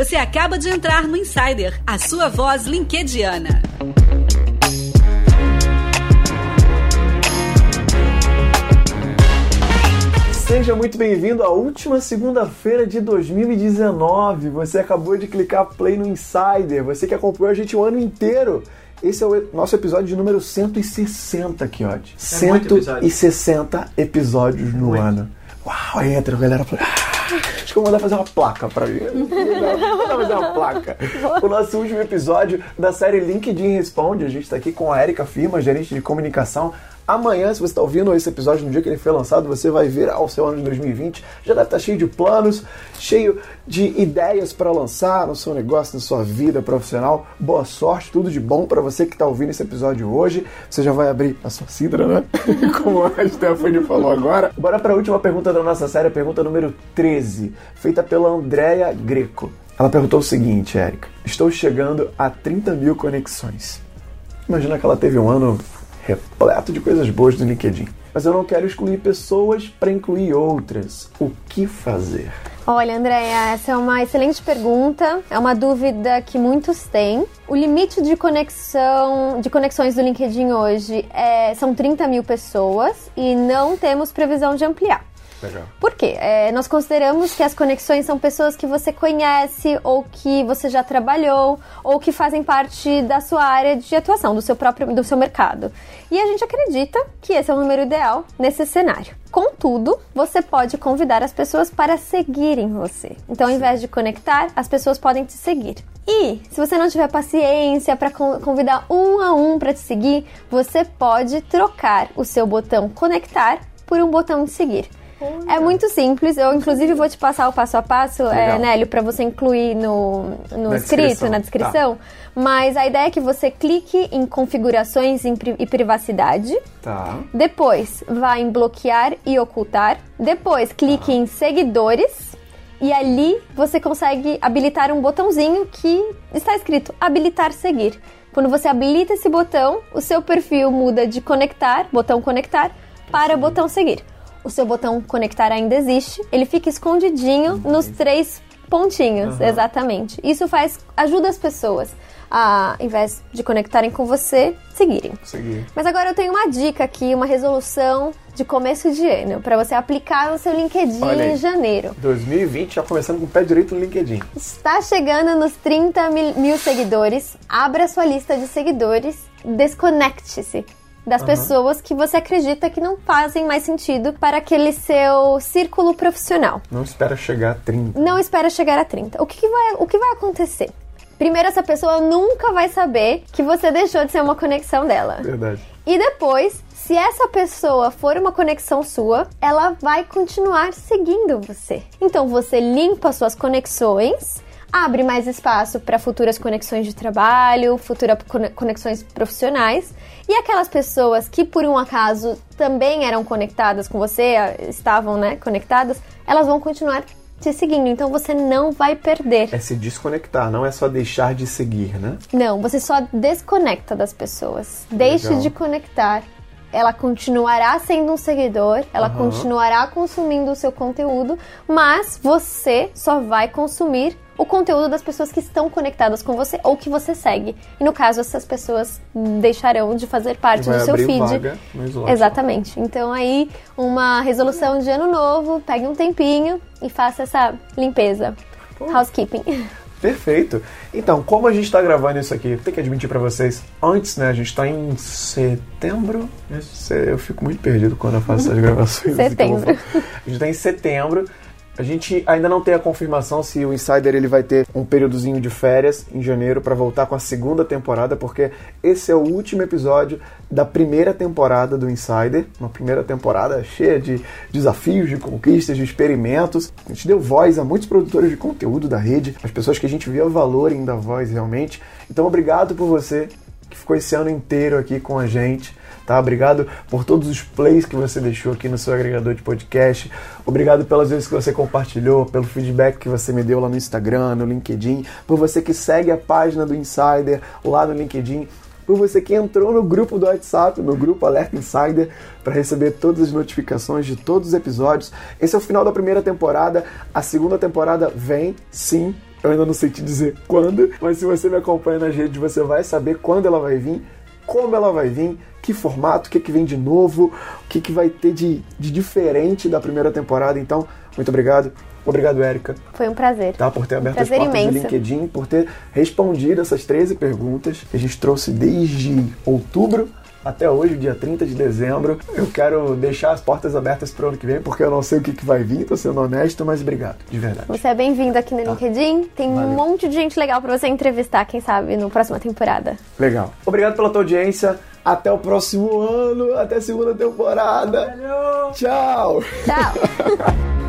Você acaba de entrar no Insider, a sua voz linkediana. Seja muito bem-vindo à última segunda-feira de 2019. Você acabou de clicar play no Insider. Você que acompanhou a gente o ano inteiro. Esse é o nosso episódio de número 160 aqui, ó. É 160 episódios no muito. ano. Uau, entra, galera. Ah, acho que eu vou mandar fazer uma placa pra mim. Vou mandar fazer uma placa. O nosso último episódio da série LinkedIn Responde. A gente está aqui com a Erika Firma, gerente de comunicação Amanhã, se você está ouvindo esse episódio no dia que ele foi lançado, você vai ver ao seu ano de 2020. Já deve estar tá cheio de planos, cheio de ideias para lançar no seu negócio, na sua vida profissional. Boa sorte, tudo de bom para você que está ouvindo esse episódio hoje. Você já vai abrir a sua cidra, né? Como a Stephanie falou agora. Bora para a última pergunta da nossa série, pergunta número 13, feita pela Andrea Greco. Ela perguntou o seguinte, Érica: Estou chegando a 30 mil conexões. Imagina que ela teve um ano repleto de coisas boas no LinkedIn. Mas eu não quero excluir pessoas para incluir outras. O que fazer? Olha, Andréia, essa é uma excelente pergunta. É uma dúvida que muitos têm. O limite de conexão, de conexões do LinkedIn hoje é, são 30 mil pessoas e não temos previsão de ampliar. Legal. Por quê? É, nós consideramos que as conexões são pessoas que você conhece, ou que você já trabalhou, ou que fazem parte da sua área de atuação, do seu próprio do seu mercado. E a gente acredita que esse é o número ideal nesse cenário. Contudo, você pode convidar as pessoas para seguirem você. Então, ao invés de conectar, as pessoas podem te seguir. E se você não tiver paciência para convidar um a um para te seguir, você pode trocar o seu botão conectar por um botão de seguir. É muito simples. Eu, inclusive, vou te passar o passo a passo, é, Nélio, para você incluir no, no na escrito, descrição. na descrição. Tá. Mas a ideia é que você clique em configurações e privacidade. Tá. Depois, vá em bloquear e ocultar. Depois, clique tá. em seguidores. E ali você consegue habilitar um botãozinho que está escrito habilitar seguir. Quando você habilita esse botão, o seu perfil muda de conectar, botão conectar, para botão seguir o seu botão conectar ainda existe, ele fica escondidinho uhum. nos três pontinhos, uhum. exatamente. Isso faz ajuda as pessoas a, ao invés de conectarem com você, seguirem. Seguir. Mas agora eu tenho uma dica aqui, uma resolução de começo de ano para você aplicar no seu LinkedIn em janeiro. 2020 já começando com o pé direito no LinkedIn. Está chegando nos 30 mil, mil seguidores. Abra sua lista de seguidores. Desconecte-se das uhum. pessoas que você acredita que não fazem mais sentido para aquele seu círculo profissional. Não espera chegar a 30. Não espera chegar a 30. O que, que vai, o que vai acontecer? Primeiro, essa pessoa nunca vai saber que você deixou de ser uma conexão dela. Verdade. E depois, se essa pessoa for uma conexão sua, ela vai continuar seguindo você. Então você limpa suas conexões abre mais espaço para futuras conexões de trabalho, futuras conexões profissionais. E aquelas pessoas que por um acaso também eram conectadas com você, estavam, né, conectadas, elas vão continuar te seguindo, então você não vai perder. É se desconectar, não é só deixar de seguir, né? Não, você só desconecta das pessoas. Deixe Legal. de conectar. Ela continuará sendo um seguidor, ela uhum. continuará consumindo o seu conteúdo, mas você só vai consumir o conteúdo das pessoas que estão conectadas com você ou que você segue. E no caso, essas pessoas deixarão de fazer parte Vai do seu feed. Vaga Exatamente. Então aí, uma resolução de ano novo, pegue um tempinho e faça essa limpeza. Pô. Housekeeping. Perfeito. Então, como a gente está gravando isso aqui, tem que admitir para vocês, antes, né, a gente está em setembro. Eu fico muito perdido quando eu faço essas gravações. setembro. A gente está em setembro. A gente ainda não tem a confirmação se o Insider ele vai ter um períodozinho de férias em janeiro para voltar com a segunda temporada, porque esse é o último episódio da primeira temporada do Insider, uma primeira temporada cheia de desafios, de conquistas, de experimentos. A gente deu voz a muitos produtores de conteúdo da rede, as pessoas que a gente via valor em dar voz realmente. Então, obrigado por você que ficou esse ano inteiro aqui com a gente tá? Obrigado por todos os plays que você deixou aqui no seu agregador de podcast. Obrigado pelas vezes que você compartilhou, pelo feedback que você me deu lá no Instagram, no LinkedIn, por você que segue a página do Insider lá no LinkedIn por você que entrou no grupo do WhatsApp, no grupo Alerta Insider, para receber todas as notificações de todos os episódios. Esse é o final da primeira temporada. A segunda temporada vem, sim, Eu ainda não sei te dizer quando, mas se você me acompanha nas redes, você vai saber quando ela vai vir, como ela vai vir, que formato, o que, que vem de novo, o que, que vai ter de, de diferente da primeira temporada. Então, muito obrigado. Obrigado, Érica. Foi um prazer. Tá, por ter aberto um as portas imenso. do LinkedIn, por ter respondido essas 13 perguntas que a gente trouxe desde outubro até hoje, dia 30 de dezembro. Eu quero deixar as portas abertas para o ano que vem, porque eu não sei o que, que vai vir, tô sendo honesto, mas obrigado, de verdade. Você é bem-vindo aqui no LinkedIn. Tem Valeu. um monte de gente legal pra você entrevistar, quem sabe, no próxima temporada. Legal. Obrigado pela tua audiência. Até o próximo ano, até a segunda temporada. Tchau! Tchau!